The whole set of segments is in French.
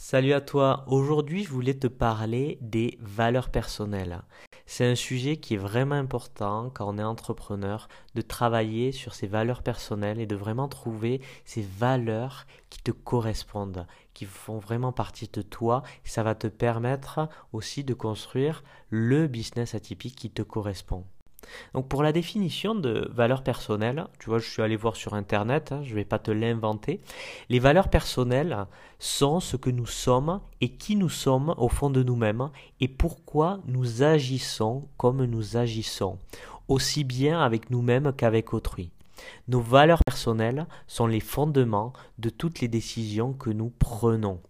Salut à toi, aujourd'hui je voulais te parler des valeurs personnelles. C'est un sujet qui est vraiment important quand on est entrepreneur, de travailler sur ses valeurs personnelles et de vraiment trouver ces valeurs qui te correspondent, qui font vraiment partie de toi. ça va te permettre aussi de construire le business atypique qui te correspond. Donc pour la définition de valeurs personnelles, tu vois, je suis allé voir sur Internet, hein, je ne vais pas te l'inventer. Les valeurs personnelles sont ce que nous sommes et qui nous sommes au fond de nous-mêmes et pourquoi nous agissons comme nous agissons, aussi bien avec nous-mêmes qu'avec autrui. Nos valeurs personnelles sont les fondements de toutes les décisions que nous prenons.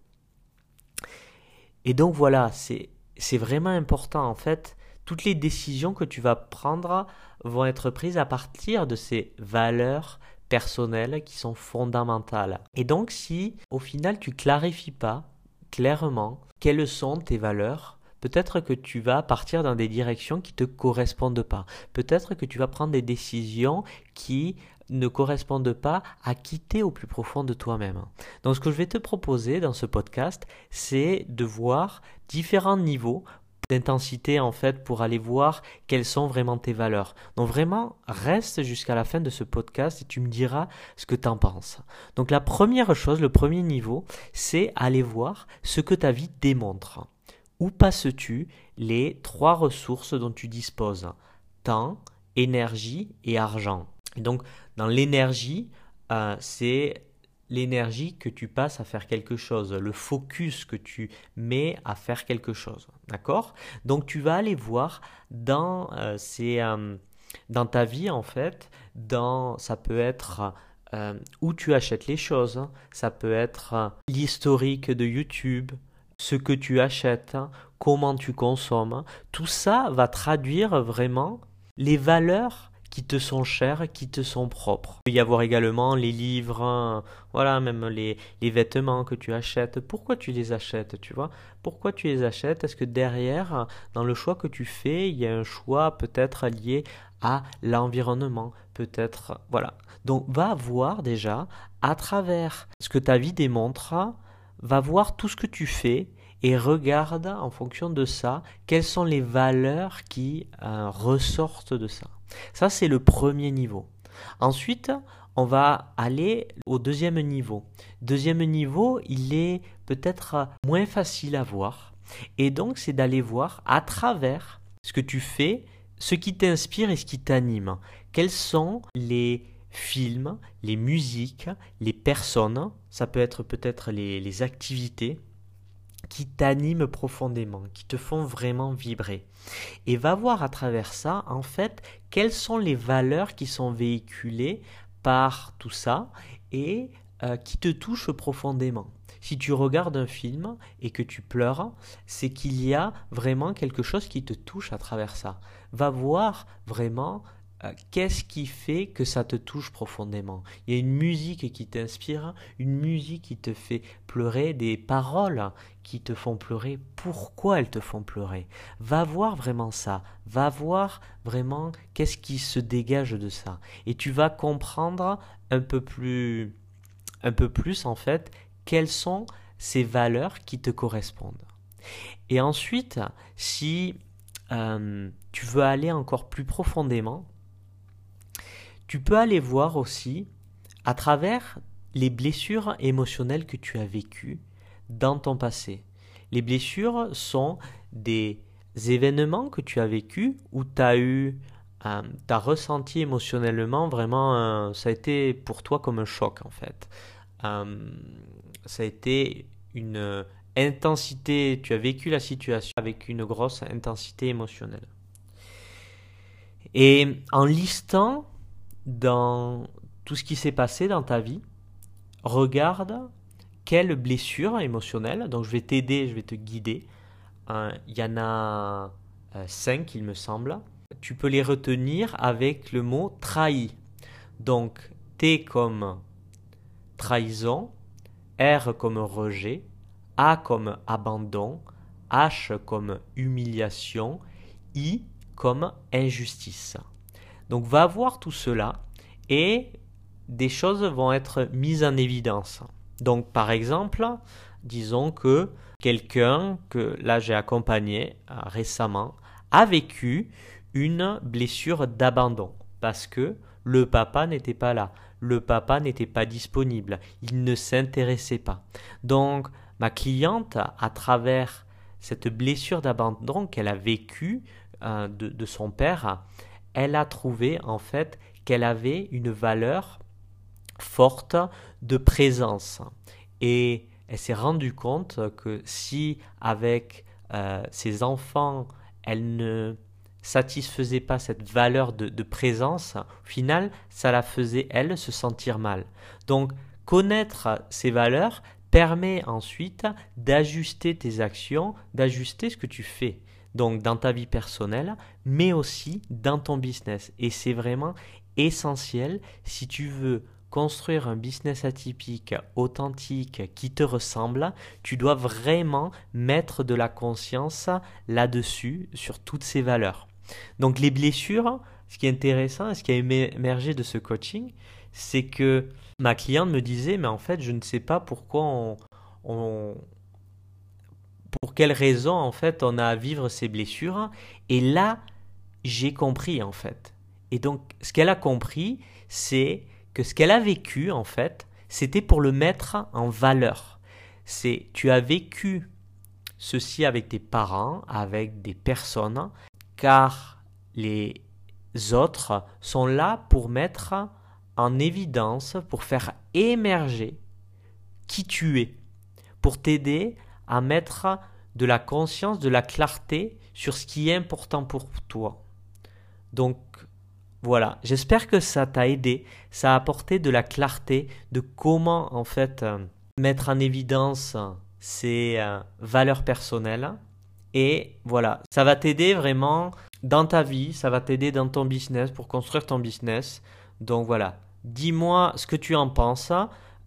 Et donc voilà, c'est vraiment important en fait toutes les décisions que tu vas prendre vont être prises à partir de ces valeurs personnelles qui sont fondamentales. Et donc si au final tu clarifies pas clairement quelles sont tes valeurs, peut-être que tu vas partir dans des directions qui te correspondent pas. Peut-être que tu vas prendre des décisions qui ne correspondent pas à quitter au plus profond de toi-même. Donc ce que je vais te proposer dans ce podcast, c'est de voir différents niveaux d'intensité en fait pour aller voir quelles sont vraiment tes valeurs. Donc vraiment, reste jusqu'à la fin de ce podcast et tu me diras ce que tu en penses. Donc la première chose, le premier niveau, c'est aller voir ce que ta vie démontre. Où passes-tu les trois ressources dont tu disposes? Temps, énergie et argent. Donc dans l'énergie, euh, c'est l'énergie que tu passes à faire quelque chose, le focus que tu mets à faire quelque chose. D'accord? Donc tu vas aller voir dans, euh, euh, dans ta vie en fait, dans, ça peut être euh, où tu achètes les choses, ça peut être l'historique de YouTube, ce que tu achètes, comment tu consommes. Tout ça va traduire vraiment les valeurs qui te sont chers, qui te sont propres. Il peut y avoir également les livres, voilà, même les, les, vêtements que tu achètes. Pourquoi tu les achètes, tu vois? Pourquoi tu les achètes? Est-ce que derrière, dans le choix que tu fais, il y a un choix peut-être lié à l'environnement, peut-être, voilà. Donc va voir déjà, à travers ce que ta vie démontre, va voir tout ce que tu fais et regarde en fonction de ça quelles sont les valeurs qui euh, ressortent de ça. Ça, c'est le premier niveau. Ensuite, on va aller au deuxième niveau. Deuxième niveau, il est peut-être moins facile à voir. Et donc, c'est d'aller voir à travers ce que tu fais, ce qui t'inspire et ce qui t'anime. Quels sont les films, les musiques, les personnes, ça peut être peut-être les, les activités qui t'animent profondément, qui te font vraiment vibrer. Et va voir à travers ça, en fait, quelles sont les valeurs qui sont véhiculées par tout ça et euh, qui te touchent profondément. Si tu regardes un film et que tu pleures, c'est qu'il y a vraiment quelque chose qui te touche à travers ça. Va voir vraiment qu'est-ce qui fait que ça te touche profondément? Il y a une musique qui t'inspire, une musique qui te fait pleurer, des paroles qui te font pleurer. Pourquoi elles te font pleurer? Va voir vraiment ça. Va voir vraiment qu'est-ce qui se dégage de ça. Et tu vas comprendre un peu plus, un peu plus en fait, quelles sont ces valeurs qui te correspondent. Et ensuite, si euh, tu veux aller encore plus profondément, tu peux aller voir aussi à travers les blessures émotionnelles que tu as vécues dans ton passé. Les blessures sont des événements que tu as vécus où tu as eu, euh, tu as ressenti émotionnellement vraiment, ça a été pour toi comme un choc en fait. Euh, ça a été une intensité, tu as vécu la situation avec une grosse intensité émotionnelle. Et en listant dans tout ce qui s'est passé dans ta vie, regarde quelle blessure émotionnelle, donc je vais t'aider, je vais te guider. Euh, il y en a euh, cinq, il me semble. Tu peux les retenir avec le mot trahi. Donc T comme trahison, R comme rejet, A comme abandon, H comme humiliation, I comme injustice. Donc va voir tout cela et des choses vont être mises en évidence. Donc par exemple, disons que quelqu'un que là j'ai accompagné euh, récemment a vécu une blessure d'abandon parce que le papa n'était pas là, le papa n'était pas disponible, il ne s'intéressait pas. Donc ma cliente, à travers cette blessure d'abandon qu'elle a vécue euh, de, de son père, elle a trouvé en fait qu'elle avait une valeur forte de présence. Et elle s'est rendue compte que si avec euh, ses enfants, elle ne satisfaisait pas cette valeur de, de, présence, au final, ça la faisait, elle, se sentir mal. Donc, connaître ces valeurs permet ensuite d'ajuster tes actions, d'ajuster ce que tu fais. Donc, dans ta vie personnelle, mais aussi dans ton business. Et c'est vraiment essentiel si tu veux construire un business atypique, authentique, qui te ressemble, tu dois vraiment mettre de la conscience là-dessus, sur toutes ces valeurs. Donc les blessures, ce qui est intéressant, ce qui a émergé de ce coaching, c'est que ma cliente me disait, mais en fait, je ne sais pas pourquoi on, on pour quelle raison en fait on a à vivre ces blessures. Et là, j'ai compris en fait. Et donc, ce qu'elle a compris, c'est que ce qu'elle a vécu, en fait, c'était pour le mettre en valeur. C'est, tu as vécu ceci avec tes parents, avec des personnes, car les autres sont là pour mettre en évidence, pour faire émerger qui tu es, pour t'aider à mettre de la conscience, de la clarté sur ce qui est important pour toi. Donc, voilà, j'espère que ça t'a aidé, ça a apporté de la clarté de comment en fait euh, mettre en évidence ses euh, valeurs personnelles. Et voilà, ça va t'aider vraiment dans ta vie, ça va t'aider dans ton business pour construire ton business. Donc voilà, dis-moi ce que tu en penses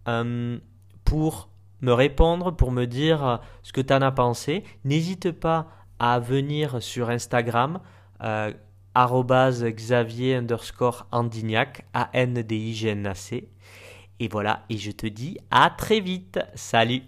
euh, pour me répondre, pour me dire ce que tu en as pensé. N'hésite pas à venir sur Instagram xavier underscore Andignac, A-N-D-I-G-N-A-C. Et voilà, et je te dis à très vite. Salut